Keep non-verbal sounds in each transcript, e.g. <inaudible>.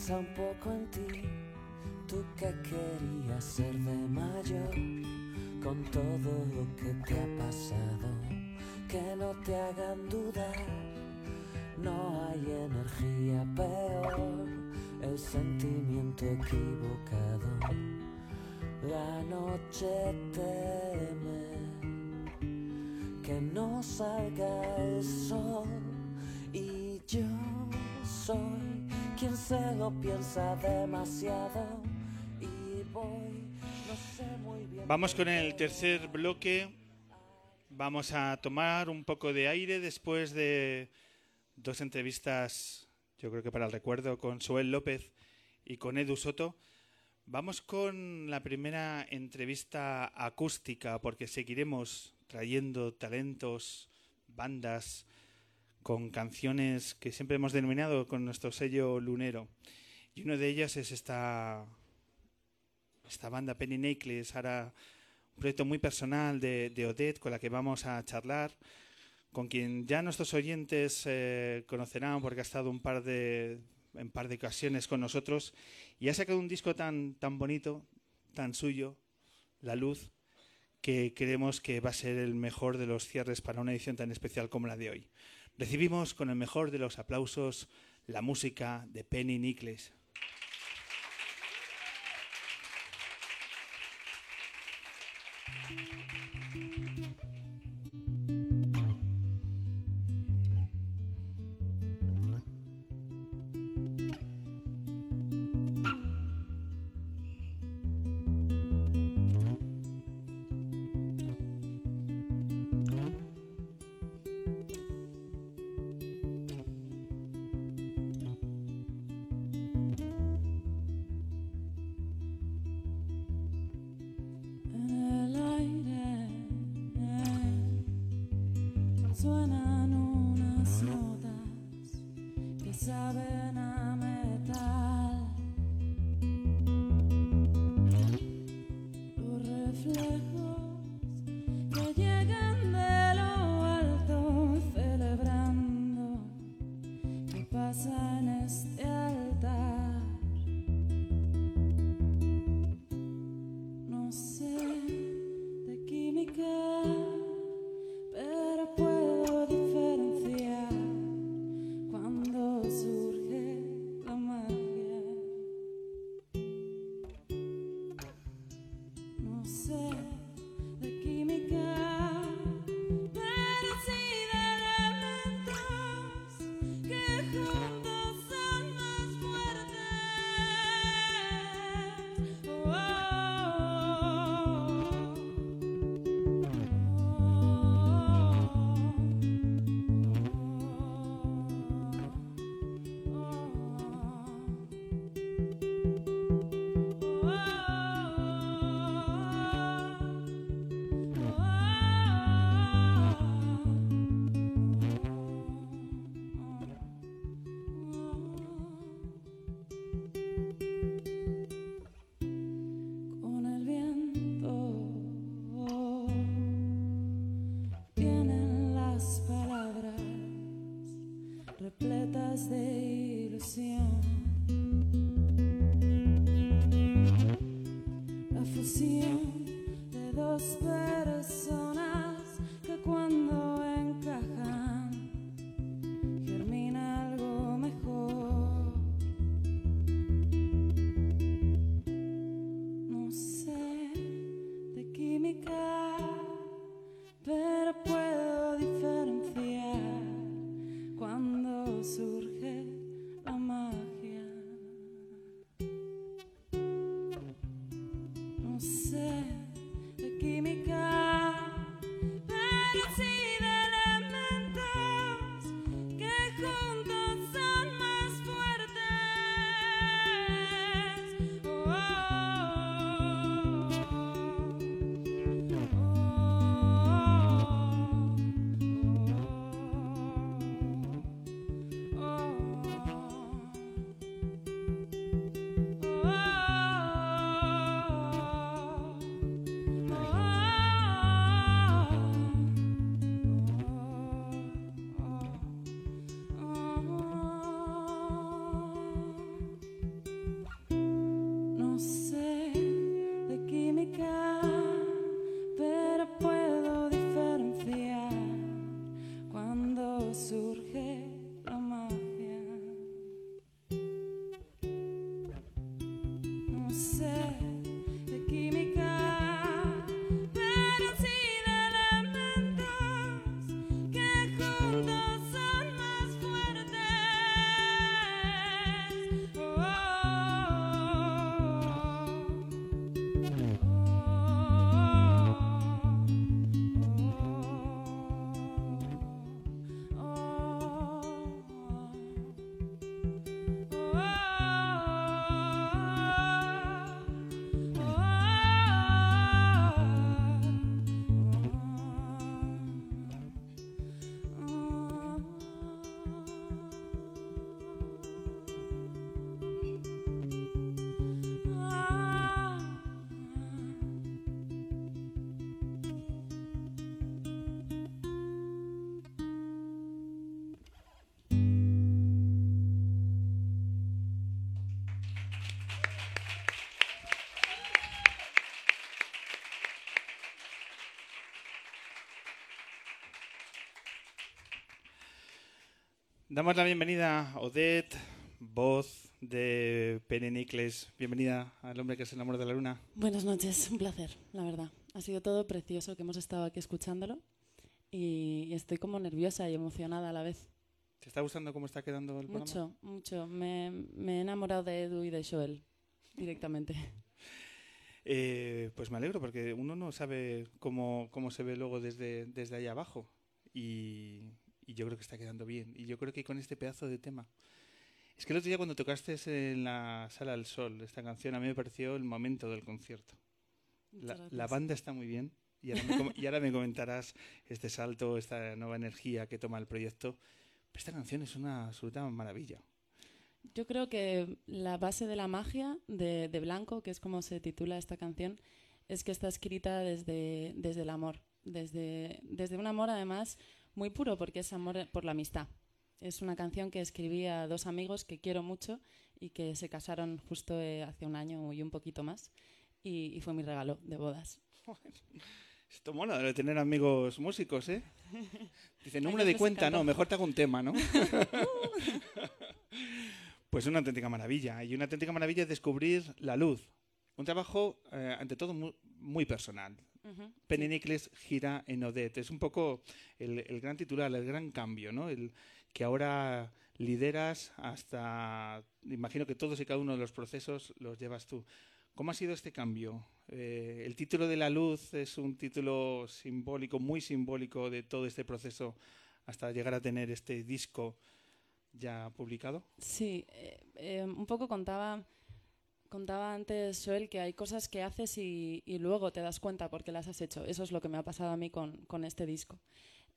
piensa un poco en ti, tú que querías ser de mayor, con todo lo que te ha pasado, que no te hagan dudar, no hay energía peor, el sentimiento equivocado, la noche teme que no salga el sol y yo quien se lo piensa demasiado y voy, no sé muy bien. Vamos con el tercer bloque. Vamos a tomar un poco de aire después de dos entrevistas, yo creo que para el recuerdo, con Soel López y con Edu Soto. Vamos con la primera entrevista acústica porque seguiremos trayendo talentos, bandas con canciones que siempre hemos denominado con nuestro sello lunero. Y una de ellas es esta, esta banda Penny Necklace, ahora un proyecto muy personal de, de Odette con la que vamos a charlar, con quien ya nuestros oyentes eh, conocerán porque ha estado un par de, en par de ocasiones con nosotros y ha sacado un disco tan, tan bonito, tan suyo, La Luz, que creemos que va a ser el mejor de los cierres para una edición tan especial como la de hoy. Recibimos con el mejor de los aplausos la música de Penny Nicholas. Saben a Damos la bienvenida a Odette, voz de Penny Nicholas. Bienvenida al hombre que es el amor de la luna. Buenas noches, un placer, la verdad. Ha sido todo precioso que hemos estado aquí escuchándolo y estoy como nerviosa y emocionada a la vez. ¿Te está gustando cómo está quedando el programa? Mucho, mucho. Me, me he enamorado de Edu y de Joel directamente. <laughs> Eh, pues me alegro porque uno no sabe cómo, cómo se ve luego desde, desde ahí abajo y, y yo creo que está quedando bien. Y yo creo que con este pedazo de tema. Es que el otro día cuando tocaste en la Sala del Sol esta canción a mí me pareció el momento del concierto. La, la banda está muy bien y ahora, me, y ahora me comentarás este salto, esta nueva energía que toma el proyecto. Pero esta canción es una absoluta maravilla. Yo creo que la base de la magia de, de Blanco, que es como se titula esta canción, es que está escrita desde, desde el amor, desde, desde un amor además muy puro, porque es amor por la amistad. Es una canción que escribí a dos amigos que quiero mucho y que se casaron justo eh, hace un año y un poquito más, y, y fue mi regalo de bodas. Esto mola de tener amigos músicos, ¿eh? <laughs> Dice, número de cuenta, no, mejor te hago un tema, ¿no? <laughs> pues una auténtica maravilla. Y una auténtica maravilla es descubrir la luz. Un trabajo, eh, ante todo, mu- muy, personal. Ujú. Penny gira en Odette. Es un poco el, el gran titular, el gran cambio, ¿no? El que ahora lideras hasta, imagino que todos y cada uno de los procesos los llevas tú. ¿Cómo ha sido este cambio? Eh, el título de la luz es un título simbólico, muy simbólico de todo este proceso hasta llegar a tener este disco ya publicado. Sí, eh, eh, un poco contaba, contaba antes Joel que hay cosas que haces y, luego te das cuenta porque las has hecho. Eso es lo que me ha pasado a mí con, con este disco.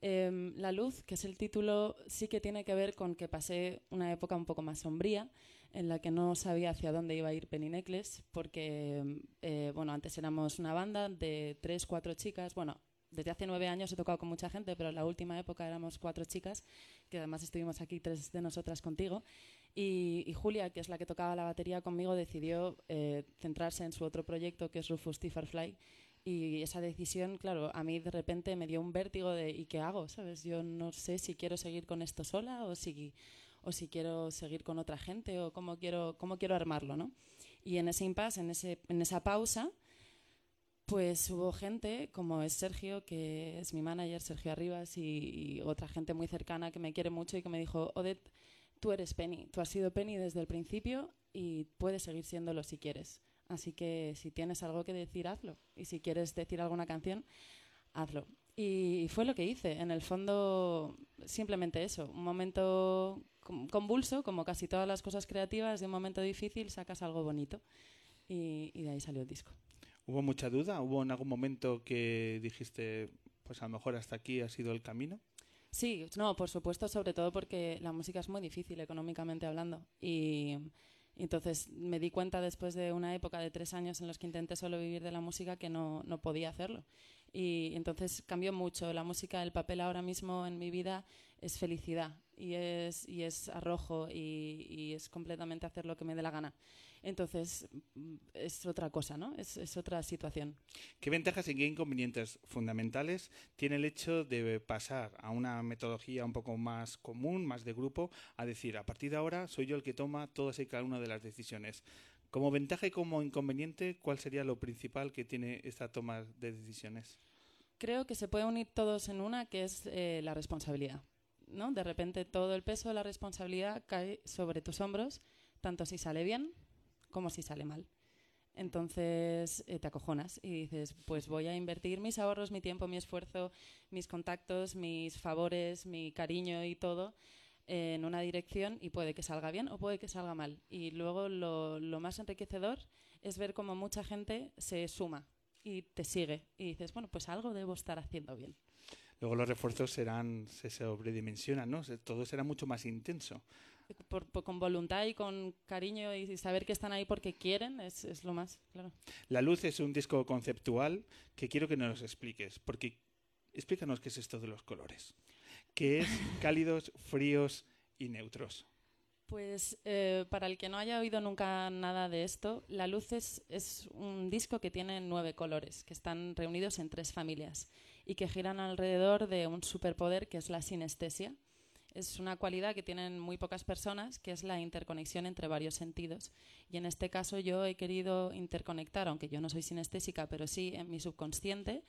Em, La luz, que es el título, sí que tiene que ver con que pasé una época un poco más sombría en la que no sabía hacia dónde iba a ir Penny Necklace porque, eh, bueno, antes éramos una banda de tres, cuatro chicas, bueno, desde hace nueve años he tocado con mucha gente, pero en la última época éramos cuatro chicas, que además estuvimos aquí tres de nosotras contigo. Y, Julia, que es la que tocaba la batería conmigo, decidió eh, centrarse en su otro proyecto, que es Rufus T. Farfly. Y esa decisión, claro, a mí de repente me dio un vértigo de ¿y qué hago? ¿Sabes? Yo no sé si quiero seguir con esto sola o si, o si quiero seguir con otra gente o cómo quiero, cómo quiero armarlo, ¿no? Y en ese impasse, en, ese, en esa pausa, pues hubo gente como es Sergio, que es mi manager, Sergio Arribas, y, y otra gente muy cercana que me quiere mucho y que me dijo, Odette, tú eres Penny, tú has sido Penny desde el principio y puedes seguir siéndolo si quieres. Así que si tienes algo que decir, hazlo. Y si quieres decir alguna canción, hazlo. Y fue lo que hice. En el fondo, simplemente eso. Un momento con- convulso, como casi todas las cosas creativas, de un momento difícil sacas algo bonito. Y, y de ahí salió el disco. ¿Hubo mucha duda? ¿Hubo en algún momento que dijiste, pues a lo mejor hasta aquí ha sido el camino? Sí, no, por supuesto, sobre todo porque la música es muy difícil económicamente hablando. Y entonces me di cuenta después de una época de tres años en los que intenté solo vivir de la música que no, no podía hacerlo. Y entonces cambió mucho. La música, el papel ahora mismo en mi vida es felicidad y es, y es arrojo y, y es completamente hacer lo que me dé la gana. Entonces es otra cosa, ¿no? Es, es otra situación. ¿Qué ventajas y qué inconvenientes fundamentales tiene el hecho de pasar a una metodología un poco más común, más de grupo, a decir, a partir de ahora soy yo el que toma todas y cada una de las decisiones? Como ventaja y como inconveniente, ¿cuál sería lo principal que tiene esta toma de decisiones? Creo que se puede unir todos en una, que es eh, la responsabilidad. ¿no? De repente todo el peso de la responsabilidad cae sobre tus hombros, tanto si sale bien como si sale mal. Entonces eh, te acojonas y dices, pues voy a invertir mis ahorros, mi tiempo, mi esfuerzo, mis contactos, mis favores, mi cariño y todo en una dirección y puede que salga bien o puede que salga mal. Y luego lo, lo más enriquecedor es ver cómo mucha gente se suma y te sigue y dices, bueno, pues algo debo estar haciendo bien. Luego los refuerzos serán, se sobredimensionan, ¿no? Todo será mucho más intenso. Por- por- con voluntad y con cariño y saber que están ahí porque quieren es, es lo más, claro. La luz es un disco conceptual que quiero que nos expliques, porque explícanos qué es esto de los colores. ¿Qué es <laughs> cálidos, fríos y neutros? Pues eh, para el que no haya oído nunca nada de esto, La Luz es, es un disco que tiene nueve colores, que están reunidos en tres familias y que giran alrededor de un superpoder que es la sinestesia. Es una cualidad que tienen muy pocas personas, que es la interconexión entre varios sentidos. Y en este caso yo he querido interconectar, aunque yo no soy sinestésica, pero sí en mi subconsciente,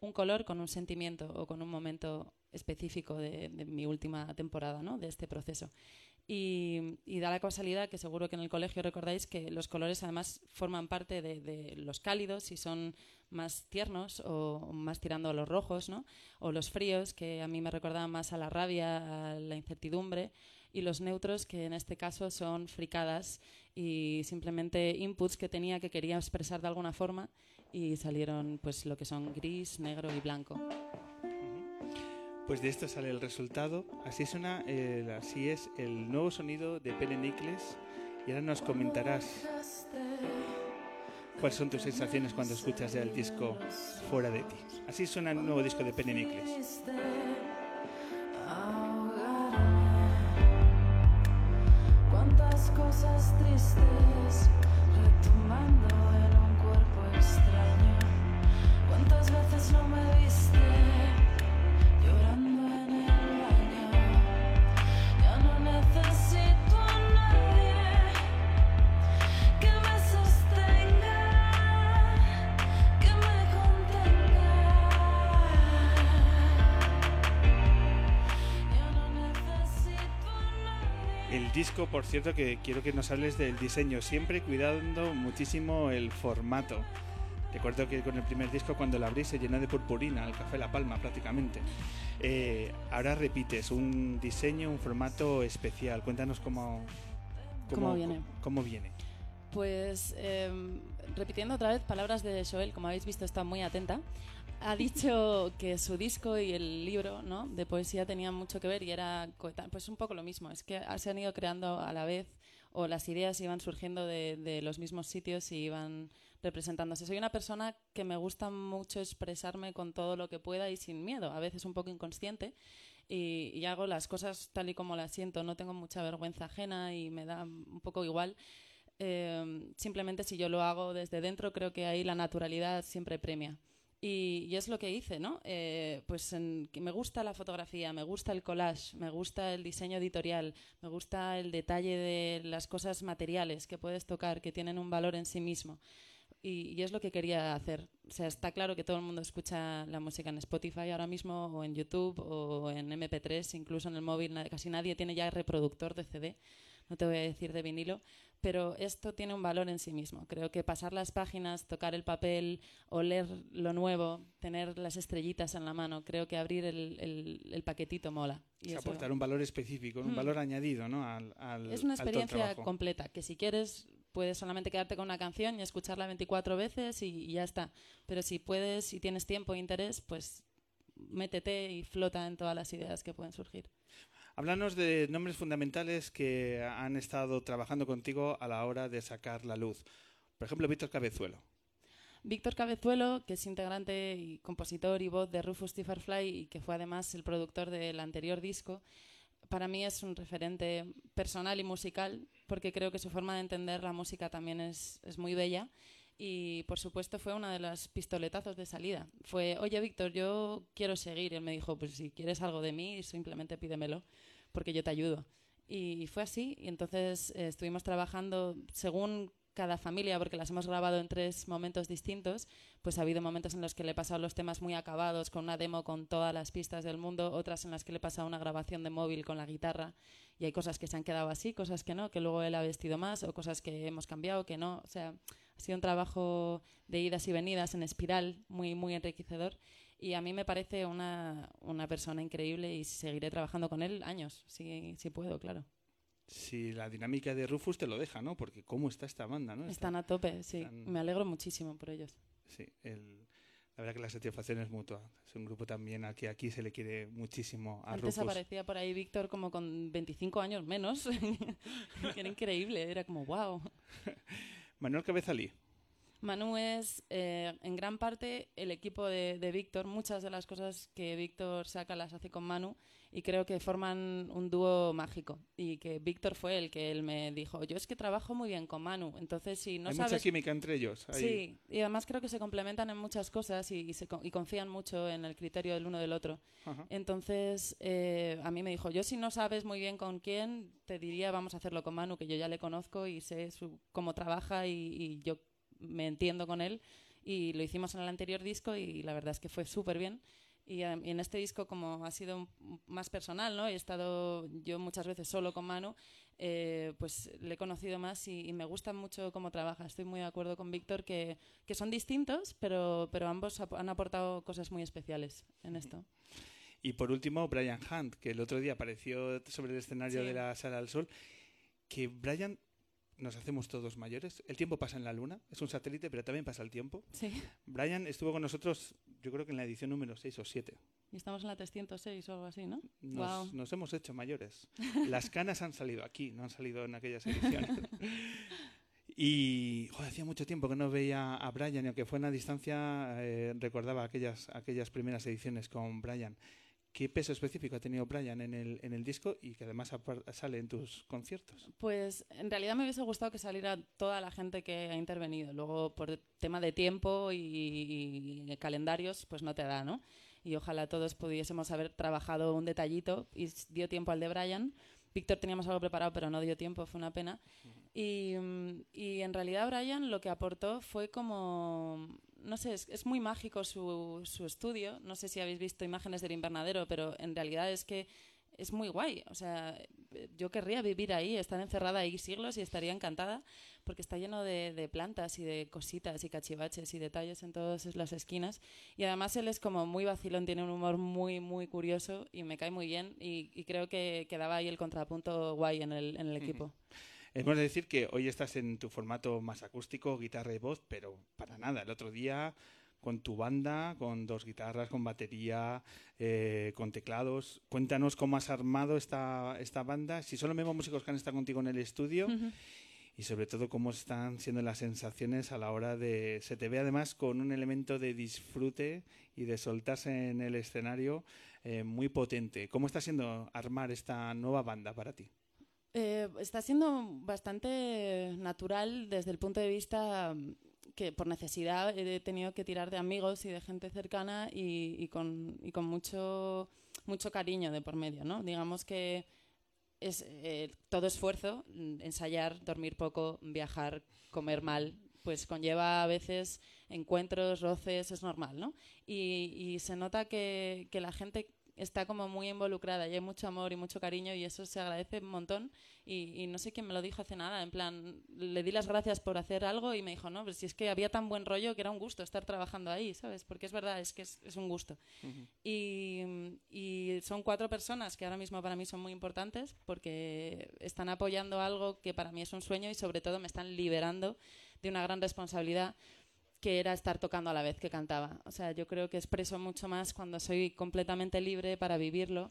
un color con un sentimiento o con un momento específico de, mi última temporada, ¿no? de este proceso. Y, da la causalidad que seguro que en el colegio recordáis que los colores además forman parte de, los cálidos y son más tiernos o más tirando a los rojos, ¿no? o los fríos que a mí me recordaban más a la rabia, a la incertidumbre y los neutros que en este caso son fricadas y simplemente inputs que tenía que quería expresar de alguna forma y salieron pues lo que son gris, negro y blanco. Pues de esto sale el resultado. Así suena, así es el nuevo sonido de Nicholas. Y ahora nos comentarás cuáles son tus sensaciones cuando escuchas el disco Fuera de ti. Así suena el nuevo disco de Penny Nicholas. Cuántas cosas tristes retomando en un cuerpo extraño. Cuántas veces no me viste. Disco, por cierto, que quiero que nos hables del diseño, siempre cuidando muchísimo el formato. Recuerdo que con el primer disco cuando lo abrí se llenó de purpurina, el café La Palma prácticamente. Eh, ahora repites un diseño, un formato especial. Cuéntanos cómo, cómo, viene. Cómo viene. Pues em, repitiendo otra vez palabras de Joel, como habéis visto está muy atenta ha dicho que su disco y el libro ¿no? de poesía tenían mucho que ver y era pues un poco lo mismo. Es que se han ido creando a la vez o las ideas iban surgiendo de, los mismos sitios y iban representándose. Soy una persona que me gusta mucho expresarme con todo lo que pueda y sin miedo, a veces un poco inconsciente. Y, hago las cosas tal y como las siento. No tengo mucha vergüenza ajena y me da un poco igual. Eh, simplemente si yo lo hago desde dentro, creo que ahí la naturalidad siempre premia. Y, es lo que hice, ¿no? Eh, pues me gusta la fotografía, me gusta el collage, me gusta el diseño editorial, me gusta el detalle de las cosas materiales que puedes tocar, que tienen un valor en sí mismo. Y, es lo que quería hacer. O sea, está claro que todo el mundo escucha la música en Spotify ahora mismo, o en YouTube, o en MP3, incluso en el móvil. Casi nadie tiene ya reproductor de CD, no te voy a decir de vinilo pero esto tiene un valor en sí mismo. Creo que pasar las páginas, tocar el papel, oler lo nuevo, tener las estrellitas en la mano, creo que abrir el, paquetito mola. Y aportar un valor específico, un mm. valor añadido ¿no? al, Es una experiencia completa, que si quieres puedes solamente quedarte con una canción y escucharla 24 veces y, y ya está. Pero si puedes y tienes tiempo e interés, pues métete y flota en todas las ideas que pueden surgir. Háblanos de nombres fundamentales que han estado trabajando contigo a la hora de sacar la luz. Por ejemplo, Víctor Cabezuelo. Víctor Cabezuelo, que es integrante y compositor y voz de Rufus T. y que fue además el productor del anterior disco, para mí es un referente personal y musical, porque creo que su forma de entender la música también es, es muy bella. Y por supuesto fue una de las pistoletazos de salida. Fue, oye Víctor, yo quiero seguir. Y él me dijo, pues si quieres algo de mí, simplemente pídemelo porque yo te ayudo. Y fue así, y entonces eh, estuvimos trabajando según cada familia, porque las hemos grabado en tres momentos distintos, pues ha habido momentos en los que le he pasado los temas muy acabados, con una demo con todas las pistas del mundo, otras en las que le he pasado una grabación de móvil con la guitarra, y hay cosas que se han quedado así, cosas que no, que luego él ha vestido más, o cosas que hemos cambiado, que no. O sea, ha sido un trabajo de idas y venidas en espiral muy, muy enriquecedor. Y a mí me parece una, una persona increíble y seguiré trabajando con él años, si, si puedo, claro. Si la dinámica de Rufus te lo deja, ¿no? Porque cómo está esta banda, ¿no? Están, a tope, sí. Me alegro muchísimo por ellos. Sí, el, la verdad que la satisfacción es mutua. Es un grupo también a que aquí se le quiere muchísimo a Antes aparecía por ahí Víctor como con 25 años menos. <laughs> era increíble, era como wow. <laughs> Manuel Cabezalí. Manu es eh, en gran parte el equipo de, de Víctor. Muchas de las cosas que Víctor saca las hace con Manu y creo que forman un dúo mágico. Y que Víctor fue el que él me dijo, yo es que trabajo muy bien con Manu, entonces si no Hay sabes... mucha química entre ellos. ahí. Sí, y además creo que se complementan en muchas cosas y, y se co- y confían mucho en el criterio del uno del otro. Ajá. Entonces, eh, a mí me dijo, yo si no sabes muy bien con quién, te diría vamos a hacerlo con Manu, que yo ya le conozco y sé su- cómo trabaja y, y yo me entiendo con él. Y lo hicimos en el anterior disco y la verdad es que fue súper bien. Y, eh, y en este disco, como ha sido más personal, ¿no? He estado yo muchas veces solo con Manu, eh, pues le he conocido más y, y me gusta mucho cómo trabaja. Estoy muy de acuerdo con Víctor que, que son distintos, pero, pero ambos ap- han aportado cosas muy especiales en esto. Y por último, Brian Hunt, que el otro día apareció sobre el escenario Sí. de la Sala del Sol. Que Brian, nos hacemos todos mayores. El tiempo pasa en la Luna, es un satélite, pero también pasa el tiempo. Sí. Brian estuvo con nosotros, yo creo que en la edición número 6 o 7. Y estamos en la 306 o algo así, ¿no? Nos, Guau. nos hemos hecho mayores. <laughs> Las canas han salido aquí, no han salido en aquellas ediciones. <laughs> Y joder, hacía mucho tiempo que no veía a Brian, y aunque fue en la distancia, eh, recordaba aquellas, aquellas primeras ediciones con Brian. ¿Qué peso específico ha tenido Brian en el, en el disco y que además sale en tus conciertos? Pues en realidad me hubiese gustado que saliera toda la gente que ha intervenido. Luego, por tema de tiempo y, y calendarios, pues no te da, ¿no? Y ojalá todos pudiésemos haber trabajado un detallito y dio tiempo al de Brian. Víctor teníamos algo preparado, pero no dio tiempo, fue una pena. Y, mm, y en realidad Brian lo que aportó fue como, no sé, es, es muy mágico su, su estudio. No sé si habéis visto imágenes del invernadero, pero en realidad es que es muy guay. O sea, yo querría vivir ahí, estar encerrada ahí siglos y estaría encantada porque está lleno de, de plantas y de cositas y cachivaches y detalles en todas las esquinas. Y además él es como muy vacilón, tiene un humor muy, muy curioso y me cae muy bien y, y creo que quedaba ahí el contrapunto guay en el, en el equipo. Hemos de decir que hoy estás en tu formato más acústico, guitarra y voz, pero para nada. El otro día con tu banda, con dos guitarras, con batería, eh, con teclados. Cuéntanos cómo has armado esta, esta banda, si son los mismos músicos que han estado contigo en el estudio y sobre todo cómo están siendo las sensaciones a la hora de... Se te ve además con un elemento de disfrute y de soltarse en el escenario eh, muy potente. ¿Cómo está siendo armar esta nueva banda para ti? Eh, está siendo bastante natural desde el punto de vista mm, que por necesidad he tenido que tirar de amigos y de gente cercana y, con, y con mucho, mucho cariño de por medio, ¿no? Digamos que es eh, todo esfuerzo, mm, ensayar, dormir poco, viajar, comer mal, pues conlleva a veces encuentros, roces, es normal, ¿no? Y, y se nota que, que la gente está como muy involucrada y hay mucho amor y mucho cariño y eso se agradece un montón y, y no sé quién me lo dijo hace nada, en plan, le di las gracias por hacer algo y me dijo, no, pero si es que había tan buen rollo que era un gusto estar trabajando ahí, ¿sabes? Porque es verdad, es que es, es un gusto. y, y son cuatro personas que ahora mismo para mí son muy importantes porque están apoyando algo que para mí es un sueño y sobre todo me están liberando de una gran responsabilidad que era estar tocando a la vez que cantaba. O sea, yo creo que expreso mucho más cuando soy completamente libre para vivirlo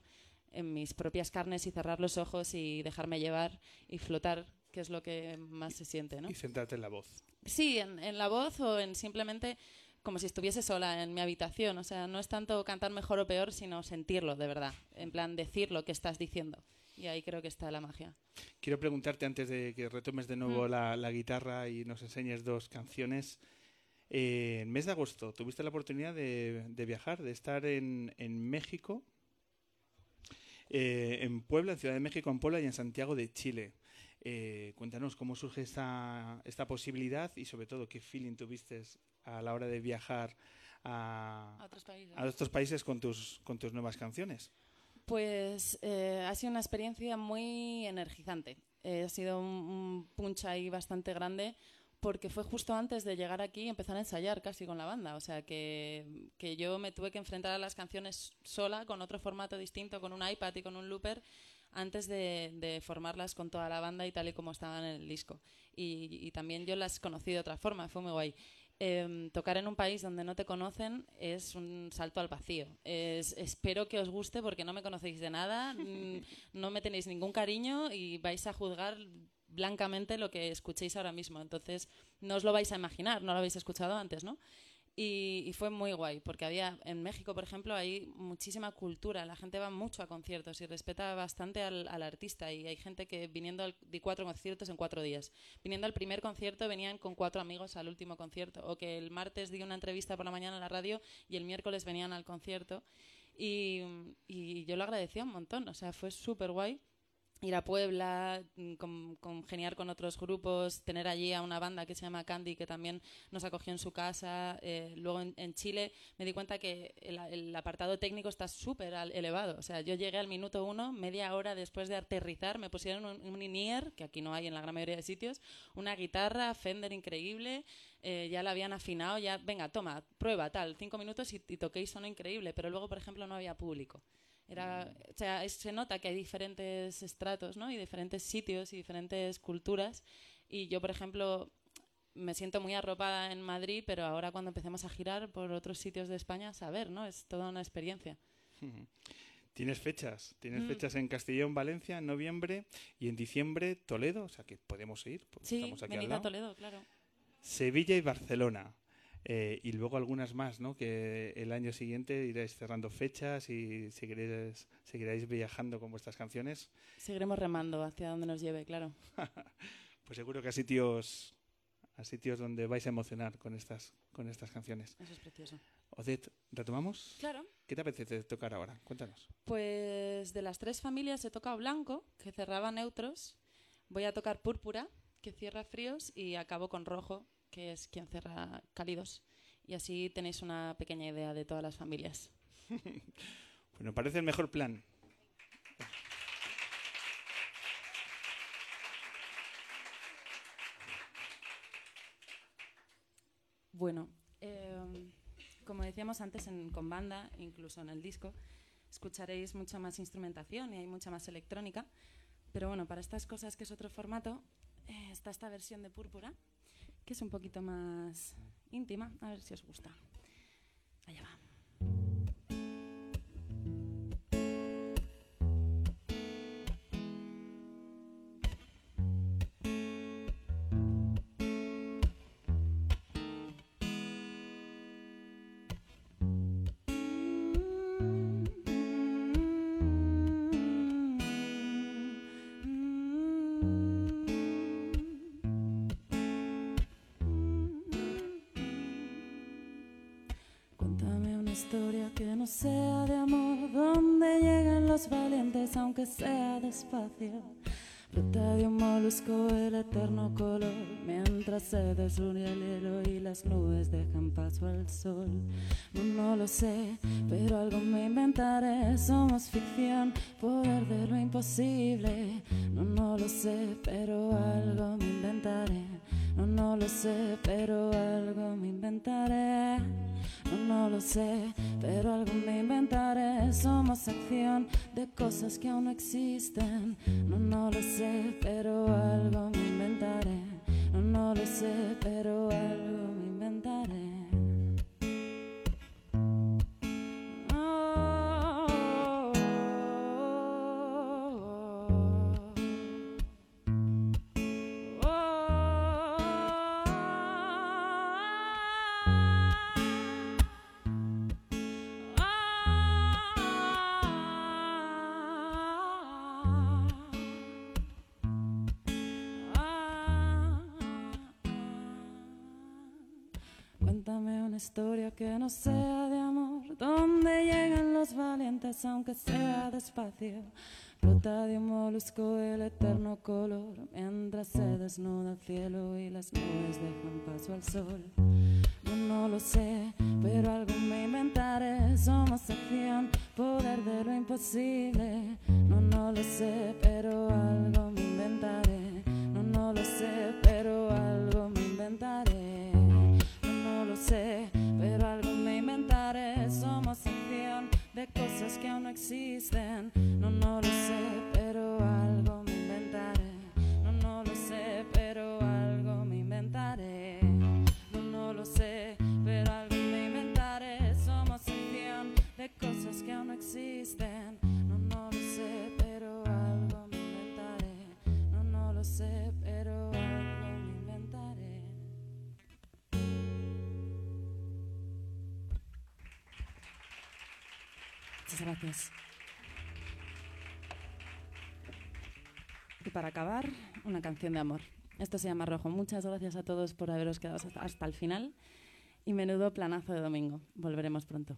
en mis propias carnes y cerrar los ojos y dejarme llevar y flotar, que es lo que más se siente, ¿no? Y centrarte en la voz. Sí, en, en la voz o en simplemente como si estuviese sola en mi habitación. O sea, no es tanto cantar mejor o peor, sino sentirlo de verdad. En plan, decir lo que estás diciendo. Y ahí creo que está la magia. Quiero preguntarte antes de que retomes de nuevo Mm. la, la guitarra y nos enseñes dos canciones. Eh, en mes de agosto tuviste la oportunidad de, de viajar, de estar en, en México, eh, en Puebla, en Ciudad de México, en Puebla y en Santiago de Chile. Eh, cuéntanos cómo surge esta, esta posibilidad y sobre todo qué feeling tuviste a la hora de viajar a, A otros países. a estos países con tus, con tus nuevas canciones. Pues eh, ha sido una experiencia muy energizante. Eh, ha sido un, un punch ahí bastante grande porque fue justo antes de llegar aquí y empezar a ensayar casi con la banda. O sea, que, que yo me tuve que enfrentar a las canciones sola, con otro formato distinto, con un iPad y con un looper, antes de, de formarlas con toda la banda y tal y como estaban en el disco. Y, y también yo las conocí de otra forma, fue muy guay. Em, tocar en un país donde no te conocen es un salto al vacío. Es- espero que os guste porque no me conocéis de nada, <laughs> no me tenéis ningún cariño y vais a juzgar blancamente lo que escuchéis ahora mismo. Entonces, no os lo vais a imaginar, no lo habéis escuchado antes, ¿no? Y, fue muy guay, porque había en México, por ejemplo, hay muchísima cultura, la gente va mucho a conciertos y respeta bastante al, artista y hay gente que viniendo al, de cuatro conciertos en cuatro días. Viniendo al primer concierto venían con cuatro amigos al último concierto, o que el martes di una entrevista por la mañana en la radio y el miércoles venían al concierto. Y, y yo lo agradecía un montón, o sea, fue súper guay ir a Puebla, con, congeniar con otros grupos, tener allí a una banda que se llama Candy, que también nos acogió en su casa. Eh, luego en, en, Chile me di cuenta que el, el apartado técnico está súper elevado. O sea, yo llegué al minuto uno, media hora después de aterrizar, me pusieron un, un in-ear, que aquí no hay en la gran mayoría de sitios, una guitarra Fender increíble, eh, ya la habían afinado, ya, venga, toma, prueba, tal, cinco minutos y, y toqué y sonó increíble. Pero luego, por ejemplo, no había público. Era, o sea, es, se nota que hay diferentes estratos, ¿no? Y diferentes sitios y diferentes culturas. Y yo, por ejemplo, me siento muy arropada en Madrid, pero ahora cuando empecemos a girar por otros sitios de España, saber, ¿no? Es toda una experiencia. <laughs> Tienes fechas, tienes mm. fechas en Castellón, Valencia, en noviembre y en diciembre Toledo, o sea que podemos ir. Sí, estamos aquí venid a Toledo, claro. Sevilla y Barcelona. Eh, y luego algunas más, ¿no? Que el año siguiente iréis cerrando fechas y seguiréis, seguiréis viajando con vuestras canciones. Seguiremos remando hacia donde nos lleve, claro. <laughs> pues seguro que a sitios, a sitios donde vais a emocionar con estas, con estas canciones. Eso es precioso. Odette, ¿retomamos? Claro. ¿Qué te apetece tocar ahora? Cuéntanos. Pues de las tres familias he tocado Blanco, que cerraba neutros. Voy a tocar Púrpura, que cierra fríos, y acabo con Rojo, que es quien cerra cálidos. Y así tenéis una pequeña idea de todas las familias. <laughs> bueno, parece el mejor plan. Bueno, eh, como decíamos antes en, con banda, incluso en el disco, escucharéis mucha más instrumentación y hay mucha más electrónica. Pero bueno, para estas cosas que es otro formato, eh, está esta versión de Púrpura, que es un poquito más íntima, a ver si os gusta. Allá va. Aunque sea despacio. Brota de un molusco el eterno color, mientras se deslumbra el hielo y las nubes dejan paso al sol. No, no lo sé, pero algo me inventaré, somos ficción, poder de lo imposible. No, no lo sé, pero algo me inventaré. No, no lo sé, pero algo me inventaré. Lo sé, pero algo me inventaré. Somos acción de cosas que aún no existen. No, no lo sé, pero algo me inventaré. No, no lo sé, pero algo no sea de amor, donde llegan los valientes aunque sea despacio. Brota de un molusco el eterno color, mientras se desnuda el cielo y las nubes dejan paso al sol. No, no lo sé, pero algo me inventaré. Somos acción, poder de lo imposible. No, no lo sé, pero algo me Muchas gracias. Y para acabar, una canción de amor. Esto se llama Rojo. Muchas gracias a todos por haberos quedado hasta- el final. Y menudo planazo de domingo. Volveremos pronto.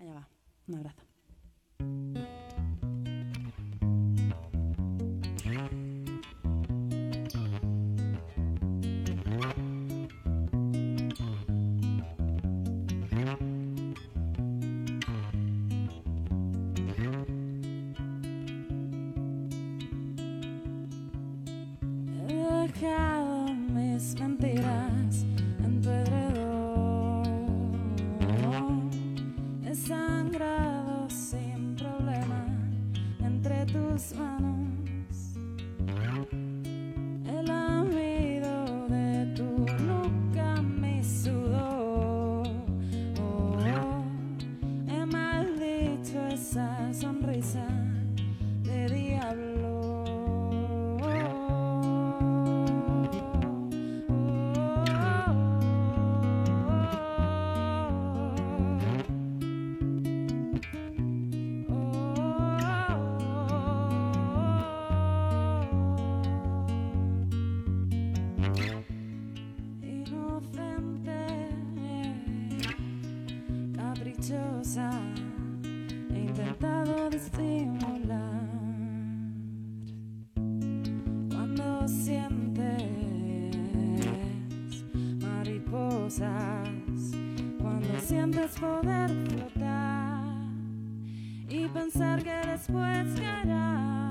Allá va. Un abrazo. Mariposas, cuando sientes poder flotar y pensar que después caerás.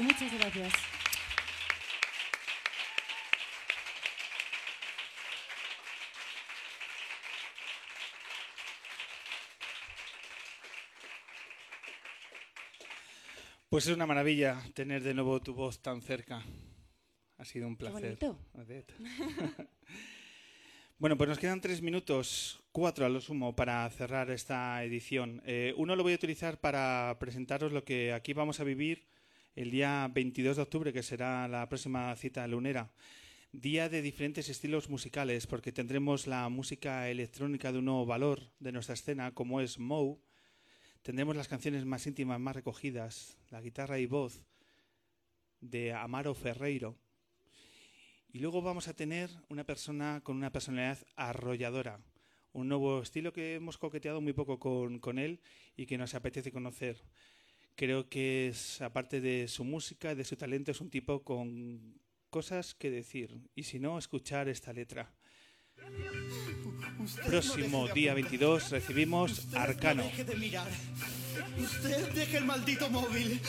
Muchas, muchas gracias. Pues es una maravilla tener de nuevo tu voz tan cerca. Ha sido un placer. bonito. Odette. <laughs> bueno, pues nos quedan tres minutos, cuatro a lo sumo, para cerrar esta edición. Eh, uno lo voy a utilizar para presentaros lo que aquí vamos a vivir el día 22 de octubre, que será la próxima cita lunera. Día de diferentes estilos musicales, porque tendremos la música electrónica de un nuevo valor de nuestra escena, como es Moe. Tendremos las canciones más íntimas, más recogidas, la guitarra y voz de Amaro Ferreiro. Y luego vamos a tener una persona con una personalidad arrolladora, un nuevo estilo que hemos coqueteado muy poco con, con él y que nos apetece conocer. Creo que es, aparte de su música, de su talento, es un tipo con cosas que decir. Y si no, escuchar esta letra. Próximo día 22 recibimos Arcano. Deje de mirar. Usted deje el maldito móvil.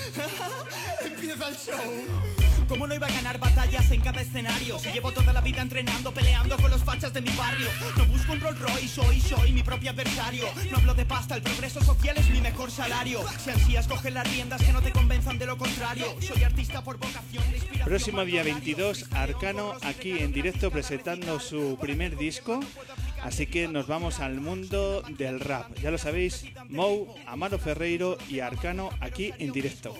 <laughs> Empieza el show. ¿Cómo no iba a ganar batallas en cada escenario? Si llevo toda la vida entrenando, peleando con los fachas de mi barrio. No busco un Rolls Royce, hoy soy mi propio adversario. No hablo de pasta, el progreso social es mi mejor salario. Si ansías, coge las riendas que no te convenzan de lo contrario. Soy artista por vocación, Próximo día por diario. 22, Arcano aquí en directo presentando su primer disco. Así que nos vamos al mundo del rap. Ya lo sabéis, Mou, Amaro Ferreiro y Arcano aquí en directo.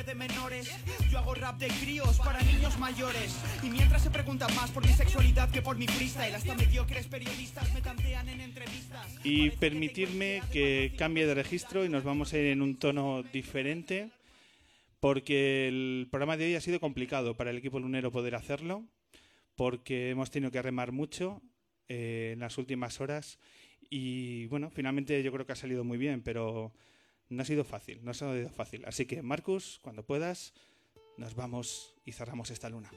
Disfrute de menores. Yo hago rap de críos para niños mayores. Y mientras se preguntan más por mi sexualidad que por mi freestyle, hasta mediocres periodistas me tantean en entrevistas. Y permitirme que cambie de registro y nos vamos a ir en un tono diferente, porque el programa de hoy ha sido complicado para el equipo lunero poder hacerlo, porque hemos tenido que remar mucho eh, en las últimas horas y bueno, finalmente yo creo que ha salido muy bien, pero no ha sido fácil, no ha sido fácil. Así que Marcus, cuando puedas, nos vamos y cerramos esta luna.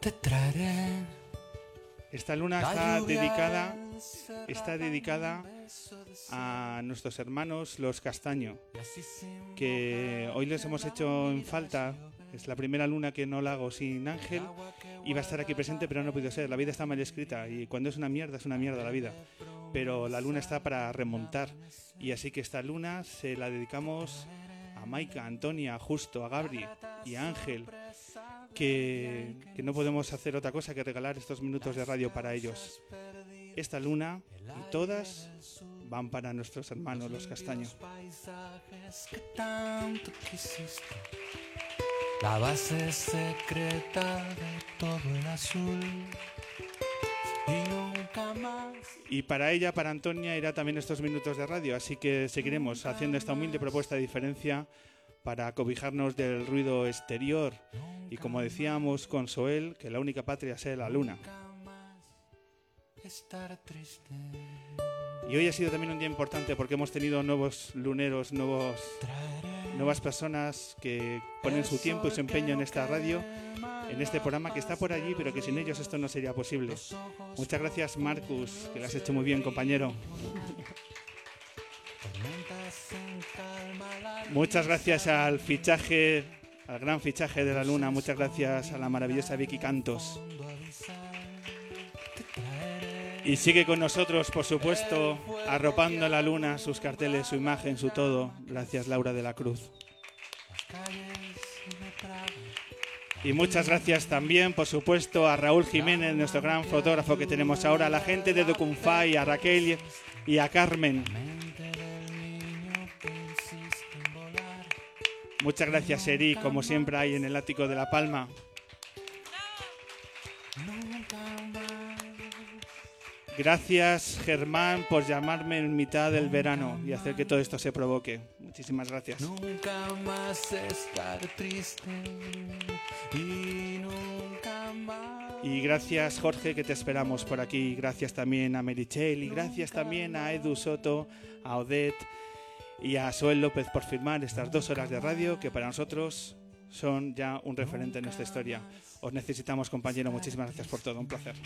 Te traeré Esta luna está dedicada está dedicada a nuestros hermanos los Castaño, que hoy les hemos hecho en falta. Es la primera luna que no la hago sin Ángel. Iba a estar aquí presente, pero no ha podido ser. La vida está mal escrita y cuando es una mierda, es una mierda la vida. Pero la luna está para remontar. Y así que esta luna se la dedicamos a Maika, a Antonia, a Justo, a Gabri y a Ángel, que, que no podemos hacer otra cosa que regalar estos minutos de radio para ellos. Esta luna y todas van para nuestros hermanos los castaños. quisiste. La base secreta de todo el azul. Y nunca más. Y para ella, para Antonia, irá también estos minutos de radio. Así que seguiremos haciendo esta humilde propuesta de diferencia para cobijarnos del ruido exterior. Y como decíamos con Soel, que la única patria sea la luna. Estar triste. Y hoy ha sido también un día importante porque hemos tenido nuevos luneros, nuevos, nuevas personas que ponen su tiempo y su empeño en esta radio, en este programa que está por allí, pero que sin ellos esto no sería posible. Muchas gracias, Marcus, que lo has hecho muy bien, compañero. Muchas gracias al fichaje, al gran fichaje de la luna. Muchas gracias a la maravillosa Vicky Cantos. Y sigue con nosotros, por supuesto, arropando la luna, sus carteles, su imagen, su todo. Gracias, Laura de la Cruz. Y muchas gracias también, por supuesto, a Raúl Jiménez, nuestro gran fotógrafo que tenemos ahora, a la gente de Docunfai, a Raquel y a Carmen. Muchas gracias, Eri, como siempre hay en el ático de La Palma. Gracias, Germán, por llamarme en mitad del verano y hacer que todo esto se provoque. Muchísimas gracias. Nunca más estar triste y nunca más. Y gracias, Jorge, que te esperamos por aquí. Gracias también a Merichel y gracias también a Edu Soto, a Odette y a Soel López por firmar estas dos horas de radio que para nosotros son ya un referente en nuestra historia. Os necesitamos, compañero. Muchísimas gracias por todo. Un placer.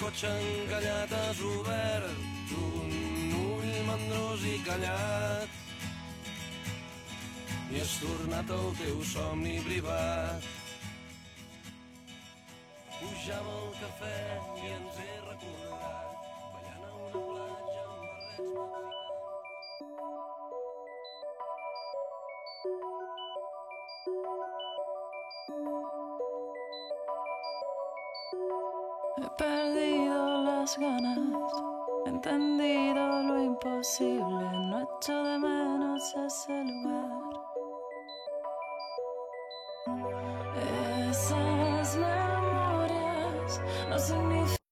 Cotxe encallat. Has obert un ull mandrós i callat. I has tornat al teu somni privat. Pujava el cafè i ens he recordat ganas, he entendido lo imposible, no echo de menos ese lugar. Esas memorias no significan